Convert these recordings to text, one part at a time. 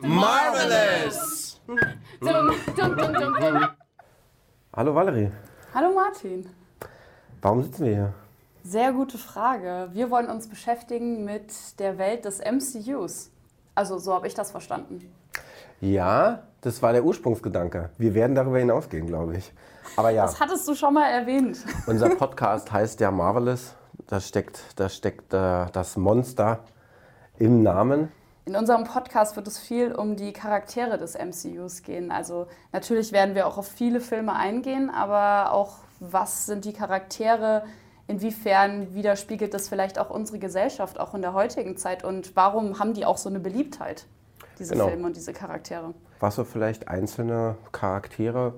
Marvelous! Hallo Valerie, Hallo Martin. warum sitzen wir hier? Sehr gute Frage. Wir wollen uns beschäftigen mit der Welt des MCUs. Also so habe ich das verstanden. Ja, das war der Ursprungsgedanke. Wir werden darüber hinausgehen, glaube ich. Aber ja, Das hattest du schon mal erwähnt. unser Podcast heißt ja Marvelous. Da steckt, da steckt äh, das Monster im Namen. In unserem Podcast wird es viel um die Charaktere des MCUs gehen. Also natürlich werden wir auch auf viele Filme eingehen, aber auch was sind die Charaktere, inwiefern widerspiegelt das vielleicht auch unsere Gesellschaft, auch in der heutigen Zeit und warum haben die auch so eine Beliebtheit, diese Genau. Filme und diese Charaktere. Was so vielleicht einzelne Charaktere,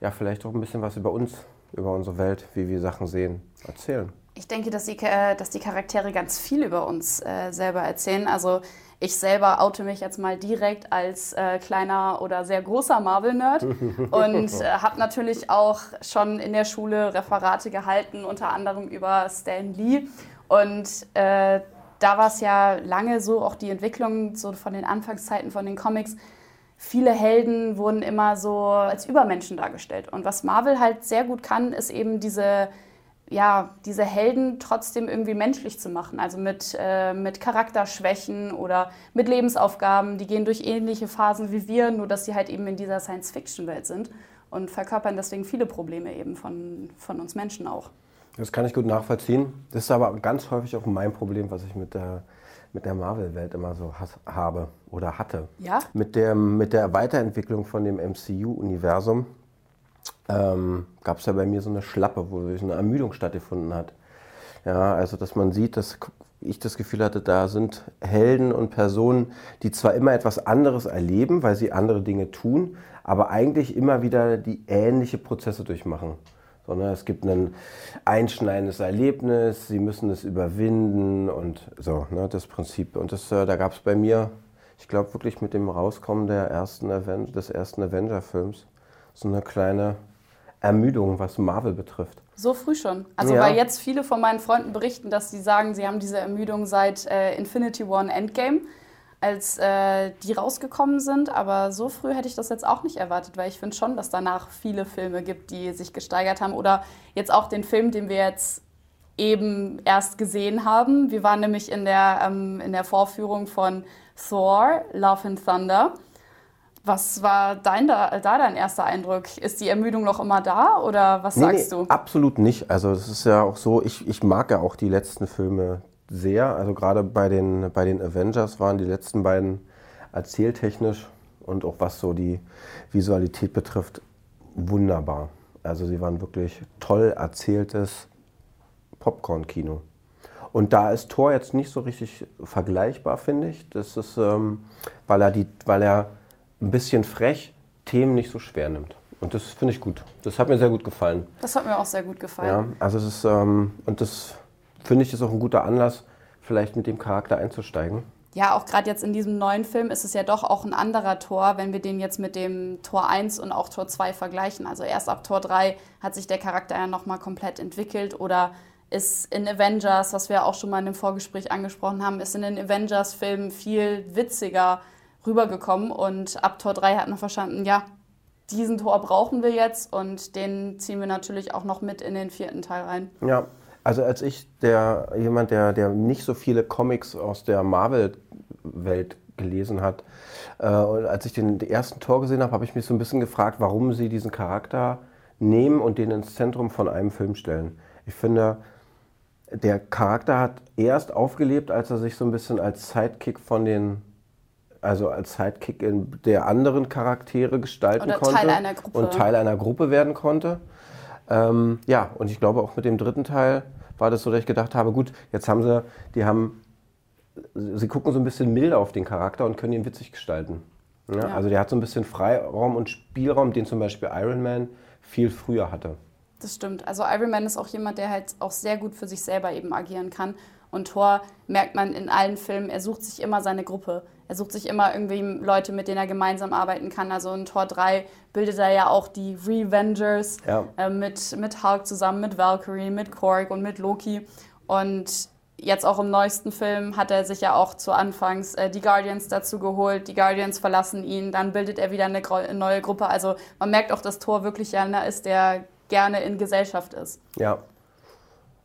ja, vielleicht auch ein bisschen was über uns, über unsere Welt, wie wir Sachen sehen, erzählen. Ich denke, dass die, äh, dass die Charaktere ganz viel über uns äh, selber erzählen. Also ich selber oute mich jetzt mal direkt als äh, kleiner oder sehr großer Marvel-Nerd und äh, habe natürlich auch schon in der Schule Referate gehalten, unter anderem über Stan Lee. Und äh, da war es ja lange so, auch die Entwicklung so von den Anfangszeiten von den Comics, viele Helden wurden immer so als Übermenschen dargestellt. Und was Marvel halt sehr gut kann, ist eben diese, ja, diese Helden trotzdem irgendwie menschlich zu machen. Also mit, äh, mit Charakterschwächen oder mit Lebensaufgaben. Die gehen durch ähnliche Phasen wie wir, nur dass sie halt eben in dieser Science-Fiction-Welt sind und verkörpern deswegen viele Probleme eben von, von uns Menschen auch. Das kann ich gut nachvollziehen. Das ist aber ganz häufig auch mein Problem, was ich mit der, mit der Marvel-Welt immer so has, habe oder hatte. Ja? Mit, dem, mit der Weiterentwicklung von dem MCU-Universum ähm, gab es ja bei mir so eine Schlappe, wo so eine Ermüdung stattgefunden hat. Ja, also dass man sieht, dass ich das Gefühl hatte, da sind Helden und Personen, die zwar immer etwas anderes erleben, weil sie andere Dinge tun, aber eigentlich immer wieder die ähnliche Prozesse durchmachen. Sondern es gibt ein einschneidendes Erlebnis, sie müssen es überwinden und so, ne, das Prinzip. Und das, äh, da gab es bei mir, ich glaube wirklich mit dem Rauskommen der ersten Aven des ersten Avenger-Films, so eine kleine Ermüdung, was Marvel betrifft. So früh schon. Also Ja. weil jetzt viele von meinen Freunden berichten, dass sie sagen, sie haben diese Ermüdung seit äh, Infinity War und Endgame, als äh, die rausgekommen sind. Aber so früh hätte ich das jetzt auch nicht erwartet, weil ich finde schon, dass danach viele Filme gibt, die sich gesteigert haben. Oder jetzt auch den Film, den wir jetzt eben erst gesehen haben. Wir waren nämlich in der, ähm, in der Vorführung von Thor, Love and Thunder. Was war dein, da, da dein erster Eindruck? Ist die Ermüdung noch immer da oder was sagst nee, du? Absolut nicht. Also es ist ja auch so, ich, ich mag ja auch die letzten Filme sehr. Also gerade bei den, bei den Avengers waren die letzten beiden erzähltechnisch und auch was so die Visualität betrifft, wunderbar. Also sie waren wirklich toll erzähltes Popcorn-Kino. Und da ist Thor jetzt nicht so richtig vergleichbar, finde ich. Das ist, ähm, weil, er die, weil er ein bisschen frech Themen nicht so schwer nimmt. Und das finde ich gut. Das hat mir sehr gut gefallen. Das hat mir auch sehr gut gefallen. Ja, also es ist, ähm, und das finde ich ist auch ein guter Anlass, vielleicht mit dem Charakter einzusteigen. Ja, auch gerade jetzt in diesem neuen Film ist es ja doch auch ein anderer Tor, wenn wir den jetzt mit dem Tor 1 und auch Tor 2 vergleichen. Also erst ab Tor 3 hat sich der Charakter ja nochmal komplett entwickelt oder ist in Avengers, was wir auch schon mal in dem Vorgespräch angesprochen haben, ist in den Avengers-Filmen viel witziger rübergekommen und ab Tor 3 hat man verstanden, ja, diesen Tor brauchen wir jetzt und den ziehen wir natürlich auch noch mit in den vierten Teil rein. Ja, also als ich, der jemand, der, der nicht so viele Comics aus der Marvel-Welt gelesen hat, äh, und als ich den ersten Tor gesehen habe, habe ich mich so ein bisschen gefragt, warum sie diesen Charakter nehmen und den ins Zentrum von einem Film stellen. Ich finde, der Charakter hat erst aufgelebt, als er sich so ein bisschen als Sidekick von den, also als Sidekick in der anderen Charaktere gestalten Oder konnte Teil einer Gruppe. und Teil einer Gruppe werden konnte. Ähm, ja, und ich glaube auch mit dem dritten Teil war das so, dass ich gedacht habe, gut, jetzt haben sie, die haben, sie gucken so ein bisschen milder auf den Charakter und können ihn witzig gestalten. Ja, Ja. Also der hat so ein bisschen Freiraum und Spielraum, den zum Beispiel Iron Man viel früher hatte. Das stimmt. Also Iron Man ist auch jemand, der halt auch sehr gut für sich selber eben agieren kann. Und Thor merkt man in allen Filmen, er sucht sich immer seine Gruppe. Er sucht sich immer irgendwie Leute, mit denen er gemeinsam arbeiten kann. Also in Tor 3 bildet er ja auch die Revengers ja. äh, mit, mit Hulk zusammen, mit Valkyrie, mit Korg und mit Loki. Und jetzt auch im neuesten Film hat er sich ja auch zu Anfangs äh, die Guardians dazu geholt. Die Guardians verlassen ihn, dann bildet er wieder eine neue Gruppe. Also man merkt auch, dass Thor wirklich einer ist, der gerne in Gesellschaft ist. Ja.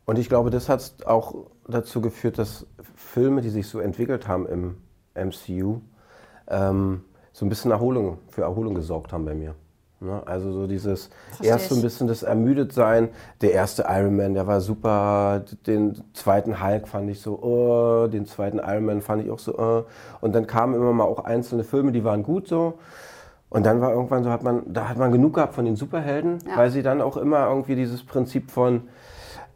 Und ich glaube, das hat auch dazu geführt, dass Filme, die sich so entwickelt haben im MCU, ähm, so ein bisschen Erholung, für Erholung gesorgt haben bei mir. Ne? Also so dieses erst so ein bisschen das Ermüdetsein. Der erste Iron Man, der war super. Den zweiten Hulk fand ich so, oh. den zweiten Iron Man fand ich auch so, oh. Und dann kamen immer mal auch einzelne Filme, die waren gut so. Und dann war irgendwann so, hat man, da hat man genug gehabt von den Superhelden, ja. weil sie dann auch immer irgendwie dieses Prinzip von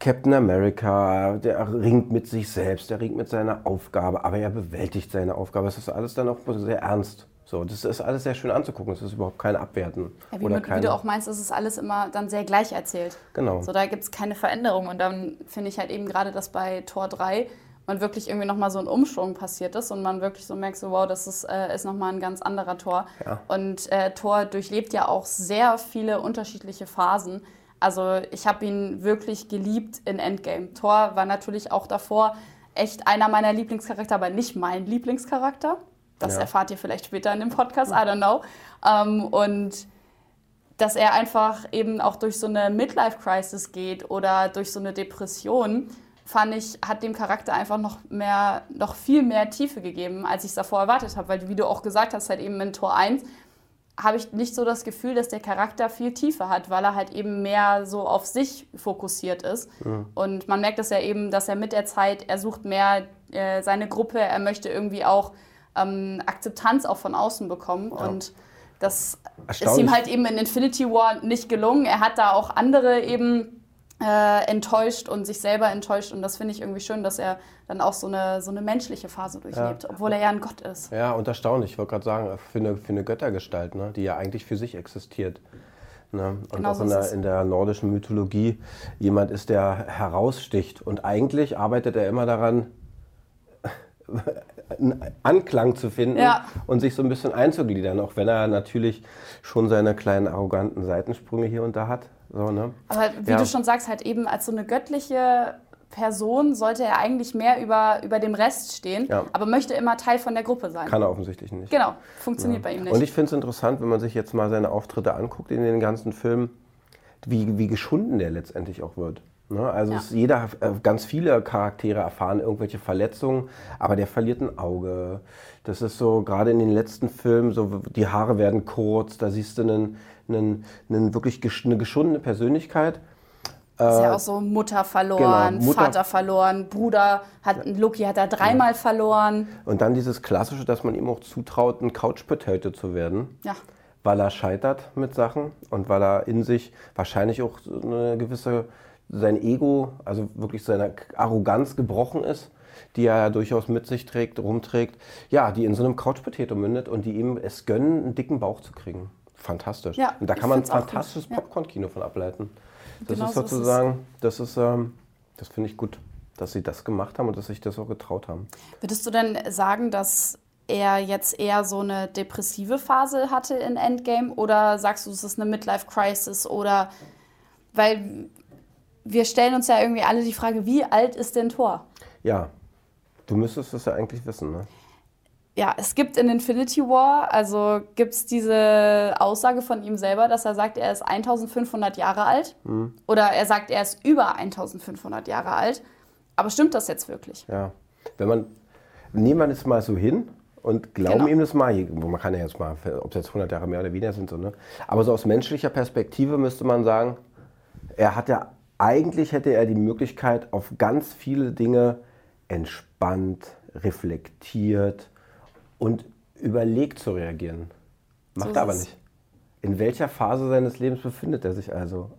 Captain America, der ringt mit sich selbst, der ringt mit seiner Aufgabe, aber er bewältigt seine Aufgabe. Es ist alles dann auch sehr ernst. So, das ist alles sehr schön anzugucken. Das ist überhaupt kein Abwerten. Ja, wie, oder keine... wie du auch meinst, ist es alles immer dann sehr gleich erzählt. Genau. So, da gibt es keine Veränderung. Und dann finde ich halt eben gerade, dass bei Tor 3 man wirklich irgendwie nochmal so ein Umschwung passiert ist und man wirklich so merkt, so wow, das ist, äh, ist nochmal ein ganz anderer Tor. Ja. Und äh, Tor durchlebt ja auch sehr viele unterschiedliche Phasen. Also ich habe ihn wirklich geliebt in Endgame. Thor war natürlich auch davor echt einer meiner Lieblingscharakter, aber nicht mein Lieblingscharakter. Das ja. erfahrt ihr vielleicht später in dem Podcast, I don't know. Ähm, und dass er einfach eben auch durch so eine Midlife-Crisis geht oder durch so eine Depression, fand ich, hat dem Charakter einfach noch mehr, noch viel mehr Tiefe gegeben, als ich es davor erwartet habe. Weil, wie du auch gesagt hast, halt eben in Tor 1 habe ich nicht so das Gefühl, dass der Charakter viel Tiefe hat, weil er halt eben mehr so auf sich fokussiert ist. Mhm. Und man merkt es ja eben, dass er mit der Zeit, er sucht mehr äh, seine Gruppe, er möchte irgendwie auch ähm, Akzeptanz auch von außen bekommen. Ja. Und das ist ihm halt eben in Infinity War nicht gelungen. Er hat da auch andere eben äh, enttäuscht und sich selber enttäuscht. Und das finde ich irgendwie schön, dass er dann auch so eine, so eine menschliche Phase durchlebt, ja. obwohl er ja ein Gott ist. Ja, und erstaunlich. Ich wollte gerade sagen, für eine, für eine Göttergestalt, ne, die ja eigentlich für sich existiert. Ne? Und genau auch in der, in der, nordischen Mythologie jemand ist, der heraussticht. Und eigentlich arbeitet er immer daran, einen Anklang zu finden ja. und sich so ein bisschen einzugliedern, auch wenn er natürlich schon seine kleinen arroganten Seitensprünge hier und da hat. So, ne? Aber wie ja. du schon sagst, halt eben als so eine göttliche Person sollte er eigentlich mehr über, über dem Rest stehen, ja. aber möchte immer Teil von der Gruppe sein. Kann er offensichtlich nicht. Genau, funktioniert ja. bei ihm nicht. Und ich finde es interessant, wenn man sich jetzt mal seine Auftritte anguckt in den ganzen Filmen, wie, wie geschunden der letztendlich auch wird. Ne? Also ja. jeder, äh, ganz viele Charaktere erfahren irgendwelche Verletzungen, aber der verliert ein Auge. Das ist so, gerade in den letzten Filmen, so die Haare werden kurz, da siehst du einen, einen, einen wirklich eine geschundene Persönlichkeit. Ist ja äh, auch so Mutter verloren, genau, Mutter Vater verloren, Bruder hat Loki hat er dreimal ja. verloren. Und dann dieses klassische, dass man ihm auch zutraut, ein Couch Potato zu werden. Ja. Weil er scheitert mit Sachen und weil er in sich wahrscheinlich auch eine gewisse sein Ego, also wirklich seine Arroganz gebrochen ist, die er ja durchaus mit sich trägt, rumträgt, ja, die in so einem Couchpotato mündet und die ihm es gönnen, einen dicken Bauch zu kriegen. Fantastisch. Ja, und da kann man ein fantastisches Popcorn-Kino von ableiten. Das genau ist sozusagen, das ist, ähm, das finde ich gut, dass sie das gemacht haben und dass sich das auch getraut haben. Würdest du denn sagen, dass er jetzt eher so eine depressive Phase hatte in Endgame oder sagst du, es ist eine Midlife-Crisis oder weil wir stellen uns ja irgendwie alle die Frage, wie alt ist denn Thor? Ja, du müsstest es ja eigentlich wissen, ne? Ja, es gibt in Infinity War, also gibt es diese Aussage von ihm selber, dass er sagt, er ist 1500 Jahre alt. Mhm. Oder er sagt, er ist über 1500 Jahre alt. Aber stimmt das jetzt wirklich? Ja, wenn man, nehmen wir das mal so hin und glauben genau. ihm das mal, man kann ja jetzt mal, ob es jetzt 100 Jahre mehr oder weniger sind, so, ne? aber so aus menschlicher Perspektive müsste man sagen, er hat ja eigentlich hätte er die Möglichkeit, auf ganz viele Dinge entspannt, reflektiert und überlegt zu reagieren. Macht so er aber nicht. In welcher Phase seines Lebens befindet er sich also?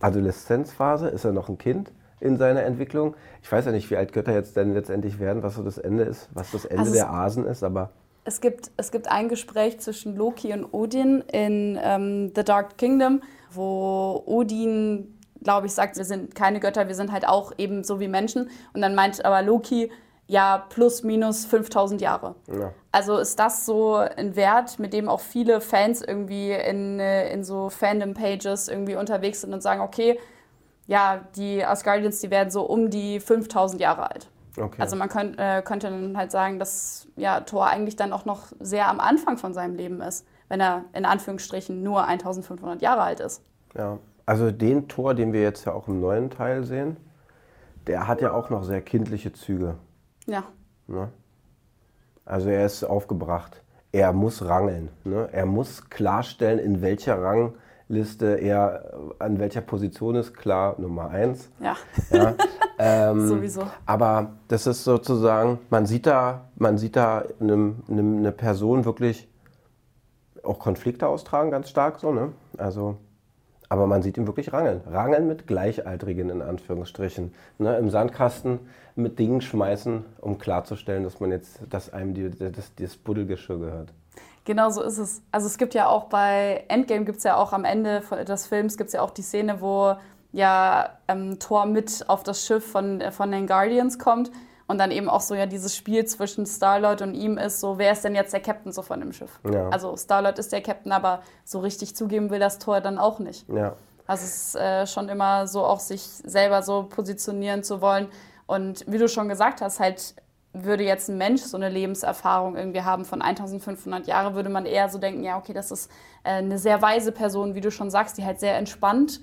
Adoleszenzphase? Ist er noch ein Kind in seiner Entwicklung? Ich weiß ja nicht, wie alt Götter jetzt denn letztendlich werden, was so das Ende ist, was das Ende also der Asen ist, aber. Es gibt, es gibt ein Gespräch zwischen Loki und Odin in ähm, The Dark Kingdom, wo Odin glaube ich, sagt, wir sind keine Götter, wir sind halt auch eben so wie Menschen. Und dann meint aber Loki, ja plus minus 5000 Jahre. Ja. Also ist das so ein Wert, mit dem auch viele Fans irgendwie in, äh, in so Fandom-Pages irgendwie unterwegs sind und sagen, okay, ja, die Asgardians, die werden so um die 5000 Jahre alt. Okay. Also man könnt, äh, könnte dann halt sagen, dass ja, Thor eigentlich dann auch noch sehr am Anfang von seinem Leben ist, wenn er in Anführungsstrichen nur 1500 Jahre alt ist. Ja, also den Thor, den wir jetzt ja auch im neuen Teil sehen, der hat ja auch noch sehr kindliche Züge. Ja. Ne? Also er ist aufgebracht. Er muss rangeln. Ne? Er muss klarstellen, in welcher Rang Liste er an welcher Position ist, klar, Nummer eins. Ja. ja ähm, Sowieso. Aber das ist sozusagen, man sieht da, man sieht da eine, eine, eine Person wirklich auch Konflikte austragen, ganz stark so, ne? Also, aber man sieht ihn wirklich rangeln. Rangeln mit Gleichaltrigen in Anführungsstrichen. Ne? Im Sandkasten mit Dingen schmeißen, um klarzustellen, dass man jetzt, dass einem die, das, das Buddelgeschirr gehört. Genau so ist es. Also es gibt ja auch bei Endgame gibt es ja auch am Ende des Films gibt es ja auch die Szene, wo ja ähm, Thor mit auf das Schiff von, äh, von den Guardians kommt und dann eben auch so ja dieses Spiel zwischen Starlord und ihm ist, so wer ist denn jetzt der Captain so von dem Schiff? Ja. Also Starlord ist der Captain, aber so richtig zugeben will das Thor dann auch nicht. Ja. Also es ist äh, schon immer so auch sich selber so positionieren zu wollen und wie du schon gesagt hast, halt würde jetzt ein Mensch so eine Lebenserfahrung irgendwie haben von 1500 Jahren, würde man eher so denken, ja, okay, das ist äh, eine sehr weise Person, wie du schon sagst, die halt sehr entspannt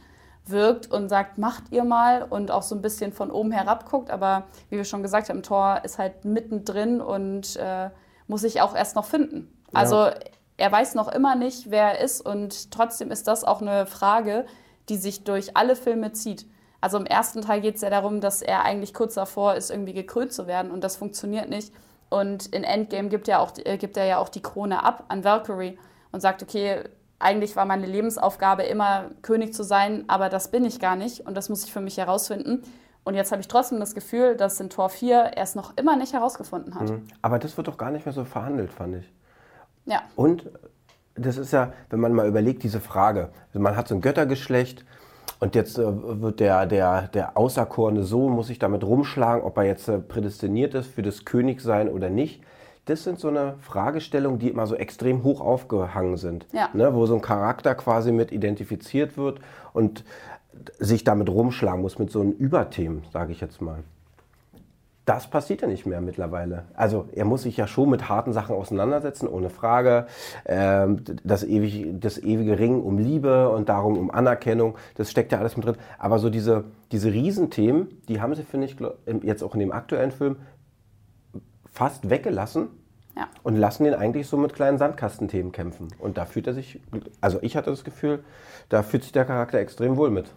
wirkt und sagt, macht ihr mal und auch so ein bisschen von oben herab guckt. Aber wie wir schon gesagt haben, Thor ist halt mittendrin und äh, muss sich auch erst noch finden. Also ja. er weiß noch immer nicht, wer er ist und trotzdem ist das auch eine Frage, die sich durch alle Filme zieht. Also im ersten Teil geht es ja darum, dass er eigentlich kurz davor ist, irgendwie gekrönt zu werden und das funktioniert nicht. Und in Endgame gibt er, auch, äh, gibt er ja auch die Krone ab an Valkyrie und sagt, okay, eigentlich war meine Lebensaufgabe immer König zu sein, aber das bin ich gar nicht und das muss ich für mich herausfinden. Und jetzt habe ich trotzdem das Gefühl, dass in Tor 4 er es noch immer nicht herausgefunden hat. Mhm. Aber das wird doch gar nicht mehr so verhandelt, fand ich. Ja. Und das ist ja, wenn man mal überlegt, diese Frage. Also man hat so ein Göttergeschlecht und jetzt äh, wird der, der, der auserkorene Sohn, muss sich damit rumschlagen, ob er jetzt äh, prädestiniert ist für das Königsein oder nicht. Das sind so eine Fragestellungen, die immer so extrem hoch aufgehangen sind. Ja. Ne, wo so ein Charakter quasi mit identifiziert wird und sich damit rumschlagen muss mit so einem Überthemen, sage ich jetzt mal das passiert ja nicht mehr mittlerweile. Also er muss sich ja schon mit harten Sachen auseinandersetzen, ohne Frage. Ähm, das, ewig, das ewige Ringen um Liebe und darum um Anerkennung, das steckt ja alles mit drin. Aber so diese, diese Riesenthemen, die haben sie, finde ich, jetzt auch in dem aktuellen Film fast weggelassen. Ja. Und lassen ihn eigentlich so mit kleinen Sandkastenthemen kämpfen. Und da fühlt er sich, also ich hatte das Gefühl, da fühlt sich der Charakter extrem wohl mit.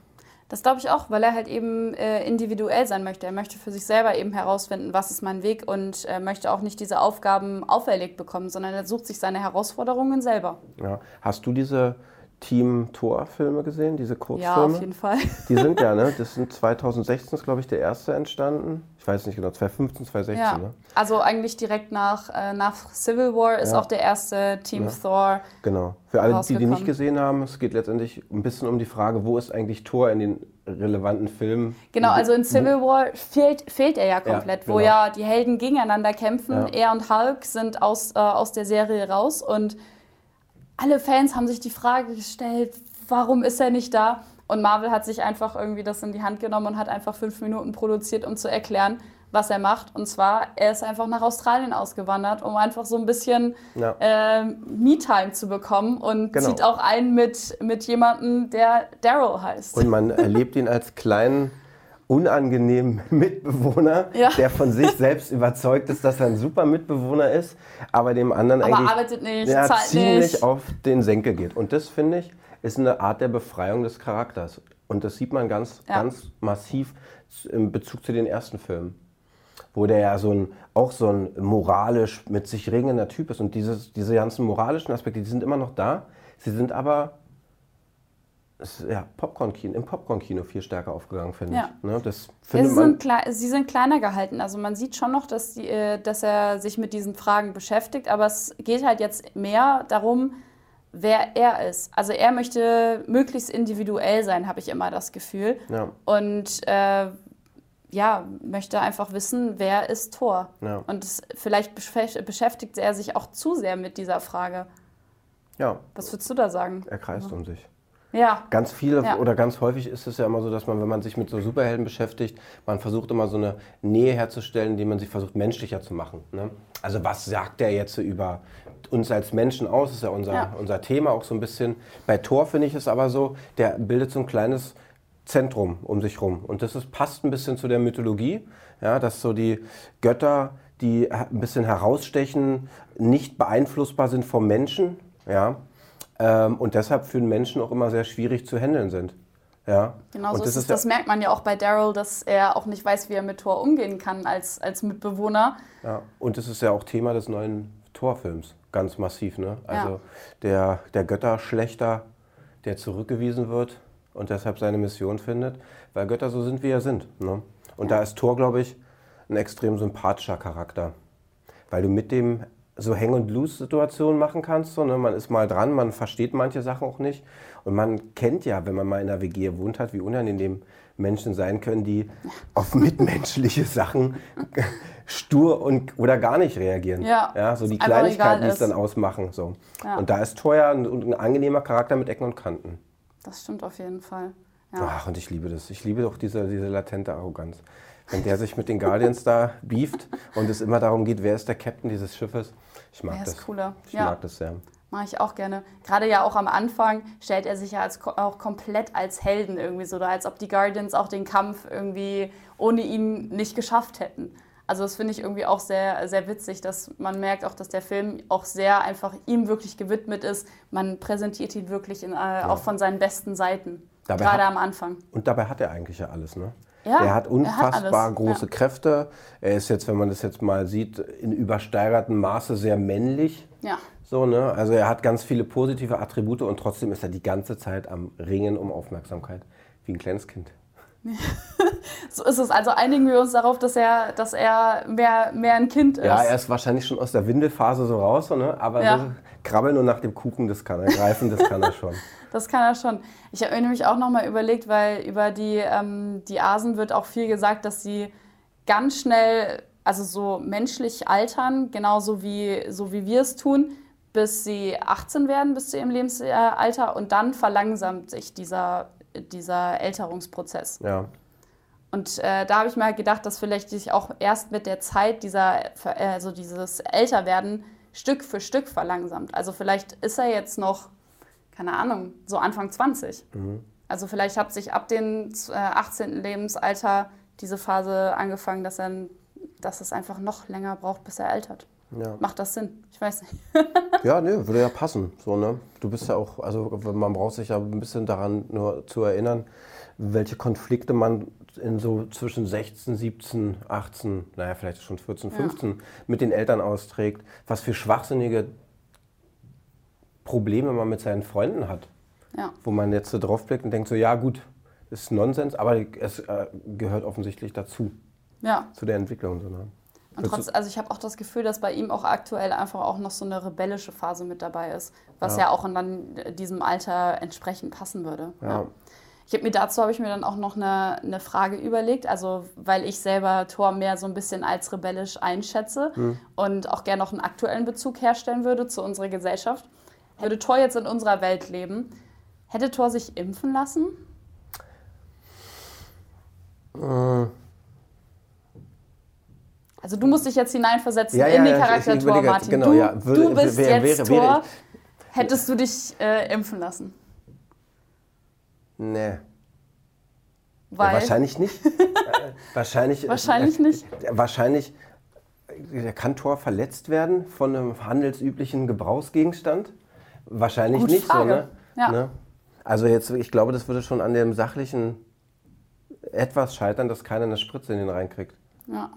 Das glaube ich auch, weil er halt eben äh, individuell sein möchte. Er möchte für sich selber eben herausfinden, was ist mein Weg und äh, möchte auch nicht diese Aufgaben auferlegt bekommen, sondern er sucht sich seine Herausforderungen selber. Ja. Hast du diese Team-Tor-Filme gesehen, diese Kurzfilme? Ja, auf jeden Fall. Die sind ja, ne? Das sind 2016, glaube ich, der erste entstanden. Ich weiß nicht genau, 2015, 2016, ja. ne? Also eigentlich direkt nach, äh, nach Civil War ist ja. auch der erste Team ja. Thor. Genau. Für alle, die die nicht gesehen haben, es geht letztendlich ein bisschen um die Frage, wo ist eigentlich Thor in den relevanten Filmen? Genau, also in Civil War fehlt, fehlt er ja komplett, genau. wo ja die Helden gegeneinander kämpfen. Er und Hulk sind aus, äh, aus der Serie raus und alle Fans haben sich die Frage gestellt, warum ist er nicht da? Und Marvel hat sich einfach irgendwie das in die Hand genommen und hat einfach fünf Minuten produziert, um zu erklären, was er macht. Und zwar, er ist einfach nach Australien ausgewandert, um einfach so ein bisschen ja. äh, Me-Time zu bekommen und genau. zieht auch ein mit, mit jemandem, der Daryl heißt. Und man erlebt ihn als kleinen unangenehmen Mitbewohner, ja. der von sich selbst überzeugt ist, dass er ein super Mitbewohner ist, aber dem anderen aber eigentlich arbeitet nicht, ja, ziemlich nicht. auf den Senkel geht. Und das finde ich ist eine Art der Befreiung des Charakters. Und das sieht man ganz, ja. ganz massiv im Bezug zu den ersten Filmen. Wo der ja so ein, auch so ein moralisch mit sich ringender Typ ist. Und dieses, diese ganzen moralischen Aspekte, die sind immer noch da. Sie sind aber ja, Popcorn-Kino, im Popcorn-Kino viel stärker aufgegangen, finde ja. ich. Ne, das sie, sind sie sind kleiner gehalten. Also man sieht schon noch, dass, die, äh, dass er sich mit diesen Fragen beschäftigt, aber es geht halt jetzt mehr darum, wer er ist. Also er möchte möglichst individuell sein, habe ich immer das Gefühl. Ja. Und äh, ja, möchte einfach wissen, wer ist Thor? Ja. Und es, vielleicht beschäftigt, beschäftigt er sich auch zu sehr mit dieser Frage. Ja, Was würdest du da sagen? er kreist um sich. Ja, Ganz viele Ja. oder ganz häufig ist es ja immer so, dass man, wenn man sich mit so Superhelden beschäftigt, man versucht immer so eine Nähe herzustellen, indem man sich versucht, menschlicher zu machen. Ne? Also was sagt der jetzt über uns als Menschen aus? Das ist ja unser, Ja. unser Thema auch so ein bisschen. Bei Thor finde ich es aber so, der bildet so ein kleines Zentrum um sich rum. Und das ist, passt ein bisschen zu der Mythologie, ja, dass so die Götter, die ein bisschen herausstechen, nicht beeinflussbar sind vom Menschen. Ja, ähm, und deshalb für den Menschen auch immer sehr schwierig zu handeln sind. Ja. genau so ist es. ja- Das merkt man ja auch bei Daryl, dass er auch nicht weiß, wie er mit Thor umgehen kann als, als Mitbewohner. Ja, und das ist ja auch Thema des neuen Torfilms, ganz massiv. Ne? Also Ja. der, der Götterschlechter, der zurückgewiesen wird und deshalb seine Mission findet, weil Götter so sind, wie er sind. Ne? Und da ist Thor, glaube ich, ein extrem sympathischer Charakter, weil du mit dem so Hang- und Lose-Situationen machen kannst. So, ne? Man ist mal dran, man versteht manche Sachen auch nicht. Und man kennt ja, wenn man mal in einer WG gewohnt hat, wie unangenehm Menschen sein können, die auf mitmenschliche Sachen stur und, oder gar nicht reagieren. Ja, ja so die Kleinigkeiten, die es dann ausmachen. So. Ja. Und da ist Thor ja ein, angenehmer Charakter mit Ecken und Kanten. Das stimmt auf jeden Fall. Ja. Ach, und ich liebe das. Ich liebe auch diese, diese latente Arroganz. Wenn der sich mit den Guardians da beeft und es immer darum geht, wer ist der Captain dieses Schiffes. Ich mag ist das. cooler? Ich Ja. mag das sehr. Mache ich auch gerne. Gerade ja auch am Anfang stellt er sich ja als, auch komplett als Helden irgendwie so, oder als ob die Guardians auch den Kampf irgendwie ohne ihn nicht geschafft hätten. Also das finde ich irgendwie auch sehr, sehr witzig, dass man merkt auch, dass der Film auch sehr einfach ihm wirklich gewidmet ist. Man präsentiert ihn wirklich in, äh, auch von seinen besten Seiten. Dabei Gerade hat- am Anfang. Und dabei hat er eigentlich ja alles, ne? Ja, er hat er hat unfassbar große ja. Kräfte. Er ist jetzt, wenn man das jetzt mal sieht, in übersteigertem Maße sehr männlich. Ja. So, ne? Also er hat ganz viele positive Attribute und trotzdem ist er die ganze Zeit am Ringen um Aufmerksamkeit. Wie ein kleines Kind. So ist es. Also einigen wir uns darauf, dass er, dass er mehr, mehr ein Kind ist. Ja, er ist wahrscheinlich schon aus der Windelphase so raus, so, ne? aber Ja. so krabbeln und nach dem Kuchen, das kann er. Greifen, das kann er schon. Das kann er schon. Ich habe mir nämlich auch nochmal überlegt, weil über die, ähm, die Asen wird auch viel gesagt, dass sie ganz schnell, also so menschlich altern, genauso wie, so wie wir es tun, bis sie 18 werden, bis zu ihrem Lebensalter. Und dann verlangsamt sich dieser, dieser Älterungsprozess. Ja. Und äh, da habe ich mal gedacht, dass vielleicht sich auch erst mit der Zeit dieser, äh, also dieses Älterwerden Stück für Stück verlangsamt. Also vielleicht ist er jetzt noch, keine Ahnung, so Anfang 20. Also vielleicht hat sich ab dem äh, 18. Lebensalter diese Phase angefangen, dass, er, dass es einfach noch länger braucht, bis er altert. Ja. Macht das Sinn? Ich weiß nicht. Ja, nee, würde ja passen. So, ne? Du bist ja auch, also man braucht sich ja ein bisschen daran nur zu erinnern, welche Konflikte man in so zwischen 16, 17, 18, naja, vielleicht schon 14, 15 mit den Eltern austrägt, was für schwachsinnige Probleme man mit seinen Freunden hat. Ja. Wo man jetzt so draufblickt und denkt so, ja gut, ist Nonsens, aber es äh, gehört offensichtlich dazu, Ja. zu der Entwicklung. So, ne? Und trotz, also ich habe auch das Gefühl, dass bei ihm auch aktuell einfach auch noch so eine rebellische Phase mit dabei ist, was ja, auch in dann diesem Alter entsprechend passen würde. Ja. Ich habe mir dazu habe ich mir dann auch noch eine, eine Frage überlegt, also weil ich selber Thor mehr so ein bisschen als rebellisch einschätze und auch gerne noch einen aktuellen Bezug herstellen würde zu unserer Gesellschaft. Würde Thor jetzt in unserer Welt leben, hätte Thor sich impfen lassen? Also du musst dich jetzt hineinversetzen Ja, in ja, den Charakter ich- ich Thor, überlege, Martin. genau, du, ja. Würde- du bist wäre- jetzt wäre- wäre Thor. Hättest du dich äh, impfen lassen? Nee. Weil Ja, wahrscheinlich nicht. Äh, wahrscheinlich, Wahrscheinlich nicht. Äh, wahrscheinlich äh, kann Tor verletzt werden von einem handelsüblichen Gebrauchsgegenstand. Wahrscheinlich Gute nicht Frage. so, ne? Ja. ne? Also jetzt, ich glaube, das würde schon an dem sachlichen etwas scheitern, dass keiner eine Spritze in den reinkriegt. Ja.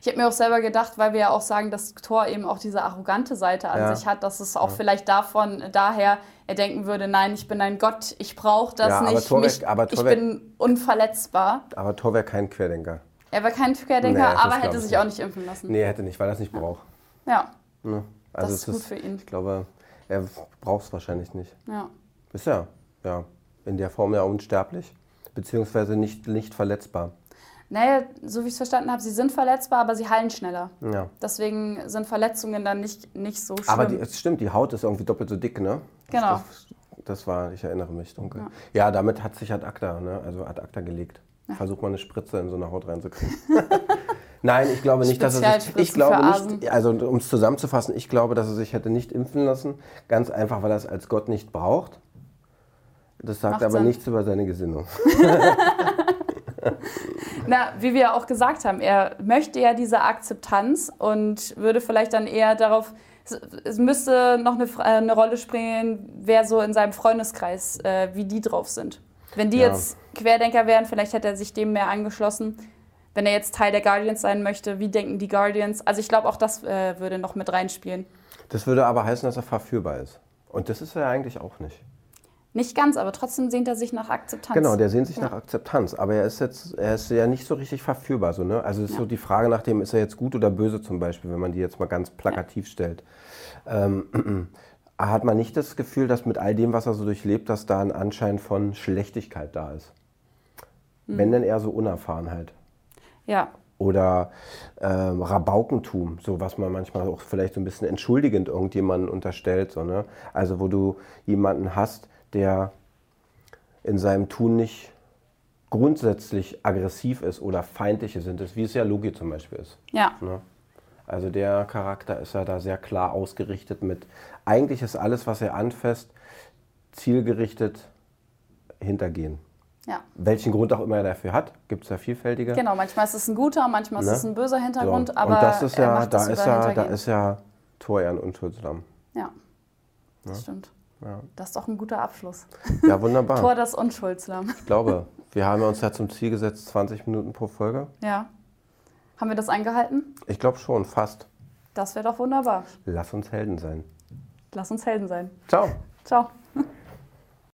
Ich habe mir auch selber gedacht, weil wir ja auch sagen, dass Thor eben auch diese arrogante Seite an Ja. sich hat, dass es auch vielleicht davon daher er denken würde, nein, ich bin ein Gott, ich brauche das Ja, aber nicht, Thor wär- mich, aber Thor ich bin unverletzbar. Aber Tor wäre kein Querdenker. Er war kein Querdenker, das aber hätte ich sich nicht. auch nicht impfen lassen. Nee, er hätte nicht, weil er es nicht braucht. Ja, Ne? das Also ist es gut für ihn. Ich glaube, er braucht es wahrscheinlich nicht. Ja. Ist ja, ja, in der Form ja unsterblich, beziehungsweise nicht, nicht verletzbar. Naja, so wie ich es verstanden habe, sie sind verletzbar, aber sie heilen schneller. Ja. Deswegen sind Verletzungen dann nicht, nicht so schlimm. Aber die, es stimmt, die Haut ist irgendwie doppelt so dick, ne? Genau. Das, das war, ich erinnere mich dunkel. Ja, damit hat sich ad acta, ne? also ad acta gelegt. Versuch mal eine Spritze in so eine Haut reinzukriegen. Nein, ich glaube nicht, dass er sich. Ich glaube nicht, also um es zusammenzufassen, ich glaube, dass er sich hätte nicht impfen lassen. Ganz einfach, weil er es als Gott nicht braucht. Das sagt Macht aber Sinn. nichts über seine Gesinnung. Na, wie wir auch gesagt haben, er möchte ja diese Akzeptanz und würde vielleicht dann eher darauf, es- müsste noch eine, äh, eine Rolle spielen, wer so in seinem Freundeskreis, äh, wie die drauf sind. Wenn die Ja. jetzt Querdenker wären, vielleicht hätte er sich dem mehr angeschlossen. Wenn er jetzt Teil der Guardians sein möchte, wie denken die Guardians? Also ich glaube, auch das äh, würde noch mit reinspielen. Das würde aber heißen, dass er verführbar ist. Und das ist er ja eigentlich auch nicht. Nicht ganz, aber trotzdem sehnt er sich nach Akzeptanz. Genau, der sehnt sich nach Akzeptanz, aber er ist jetzt, er ist ja nicht so richtig verführbar. So, ne? Also ist so die Frage nach dem, ist er jetzt gut oder böse zum Beispiel, wenn man die jetzt mal ganz plakativ stellt. Ähm, hat man nicht das Gefühl, dass mit all dem, was er so durchlebt, dass da ein Anschein von Schlechtigkeit da ist? Wenn denn eher so Unerfahrenheit. Ja, Oder ähm, Rabaukentum, so was man manchmal auch vielleicht so ein bisschen entschuldigend irgendjemanden unterstellt. So, ne? Also wo du jemanden hast, der in seinem Tun nicht grundsätzlich aggressiv ist oder feindliche sind, ist, wie es ja Logi zum Beispiel ist. ja, Ne? Also der Charakter ist ja da sehr klar ausgerichtet mit, eigentlich ist alles, was er anfasst, zielgerichtet hintergehen. ja. Welchen Grund auch immer er dafür hat, gibt es ja vielfältige. Genau, manchmal ist es ein guter, manchmal ist Ne? es ein böser Hintergrund, So. aber und das ist ja, da ist ja, da ist ja Tor ja ein Unschuldslamm. Ja, das stimmt. Ja. Das ist doch ein guter Abschluss. Ja, wunderbar. Tor das Unschuldslamm. Ich glaube, wir haben uns ja zum Ziel gesetzt, 20 Minuten pro Folge. Ja. Haben wir das eingehalten? Ich glaube schon, fast. Das wäre doch wunderbar. Lass uns Helden sein. Lass uns Helden sein. Ciao. Ciao.